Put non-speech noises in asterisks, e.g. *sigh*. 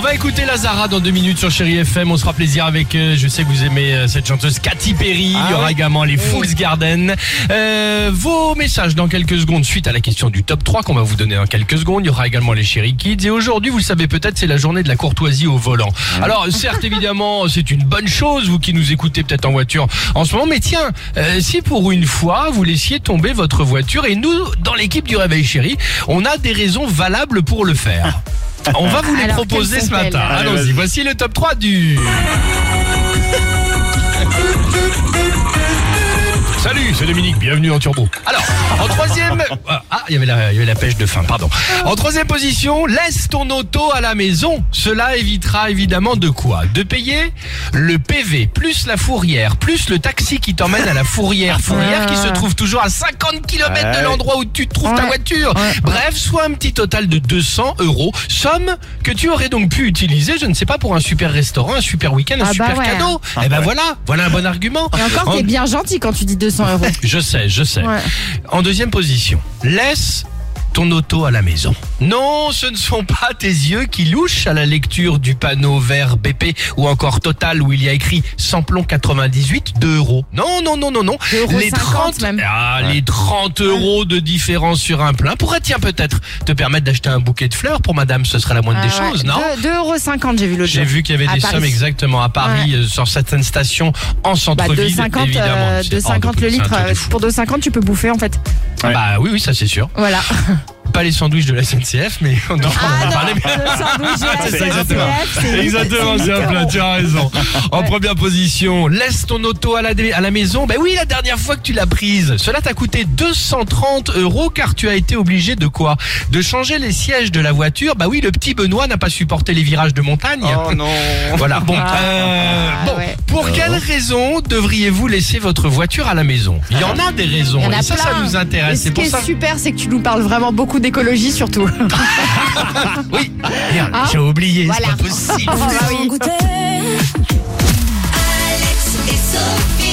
va écouter Lazara dans deux minutes sur Chéri FM. On se fera plaisir avec, euh, je sais que vous aimez euh, cette chanteuse Katy Perry. Il y aura également les Fools Garden. Euh, vos messages dans quelques secondes suite à la question du top 3 qu'on va vous donner dans quelques secondes. Il y aura également les Chéri Kids. Et aujourd'hui, vous le savez peut-être, c'est la journée de la courtoisie au volant. Alors, certes, *laughs* évidemment, c'est une bonne chose, vous qui nous écoutez peut-être en voiture en ce moment. Mais tiens, euh, si pour une fois, vous laissiez tomber votre voiture et nous, dans l'équipe du Réveil Chéri, on a des raisons valables pour le faire. *laughs* *laughs* On va vous les Alors, proposer ce matin. Allons-y, voici le top 3 du... *laughs* Salut, c'est Dominique, bienvenue en turbo. Alors, en troisième... Ah, il y avait la, il y avait la pêche de fin, pardon. En troisième position, laisse ton auto à la maison. Cela évitera évidemment de quoi? De payer le PV, plus la fourrière, plus le taxi qui t'emmène à la fourrière. Fourrière qui se trouve toujours à 50 km de l'endroit où tu trouves ta voiture. Bref, soit un petit total de 200 euros, somme que tu aurais donc pu utiliser, je ne sais pas, pour un super restaurant, un super week-end, un Ah bah super ouais. cadeau. Eh ben voilà, voilà un bon argument. Et encore, En- t'es bien gentil quand tu dis 200 euros. Je sais, je sais. Ouais. En deuxième position, laisse ton auto à la maison. Non, ce ne sont pas tes yeux qui louchent à la lecture du panneau vert BP ou encore Total où il y a écrit samplon 98 2 euros. Non, non, non, non, non. 2,50 euros Les 30, même. ah, les 30 euros de différence sur un plein pourraient tiens peut-être te permettre d'acheter un bouquet de fleurs pour madame, ce serait la moindre des Ah ouais. choses, non 2,50 euros, j'ai vu l'autre j'ai vu qu'il y avait À des Paris. sommes exactement à Paris euh, sur certaines stations en Bah, centre-ville 2,50 évidemment. euh, C'est- 2,50 oh, le litre. euh. Pour 2,50, tu peux bouffer en fait. Ah Bah oui, oui, ça c'est sûr. Voilà. *laughs* Pas les sandwichs de la SNCF, mais on en Ah non, parler. C'est exactement. Exactement, c'est un plat, tu as raison. En première position, laisse ton auto à la, à la maison. Ben oui, la dernière fois que tu l'as prise, cela t'a coûté 230 euros car tu as été obligé de quoi? De changer les sièges de la voiture. Bah oui, le petit Benoît n'a pas supporté les virages de montagne. Oh non. Voilà, bon. Ah, euh, bon, ouais. pour quelles raisons devriez-vous laisser votre voiture à la maison? Il y en a des raisons. Il y en a et ça, ça nous Et intéresse. ce C'est qui pour est ça. super, c'est que tu nous parles vraiment beaucoup d'écologie surtout. *laughs* oui, ah. j'ai oublié, voilà. c'est pas possible. Ah Alex et Sophie.